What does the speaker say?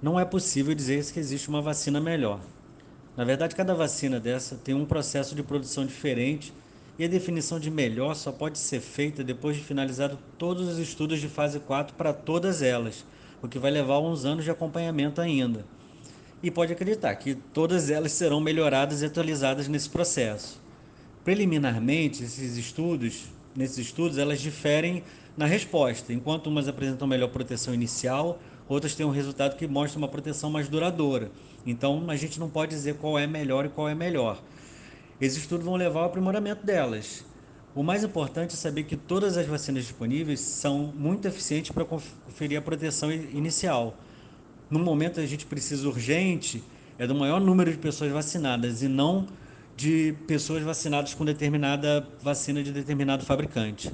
não é possível dizer que existe uma vacina melhor. Na verdade, cada vacina dessa tem um processo de produção diferente e a definição de melhor só pode ser feita depois de finalizado todos os estudos de fase 4 para todas elas, o que vai levar uns anos de acompanhamento ainda. E pode acreditar que todas elas serão melhoradas e atualizadas nesse processo. Preliminarmente, esses estudos, nesses estudos, elas diferem na resposta. Enquanto umas apresentam melhor proteção inicial, outras têm um resultado que mostra uma proteção mais duradoura. Então, a gente não pode dizer qual é melhor e qual é melhor. Esses estudos vão levar ao aprimoramento delas. O mais importante é saber que todas as vacinas disponíveis são muito eficientes para conferir a proteção inicial. No momento a gente precisa urgente é do maior número de pessoas vacinadas e não de pessoas vacinadas com determinada vacina de determinado fabricante.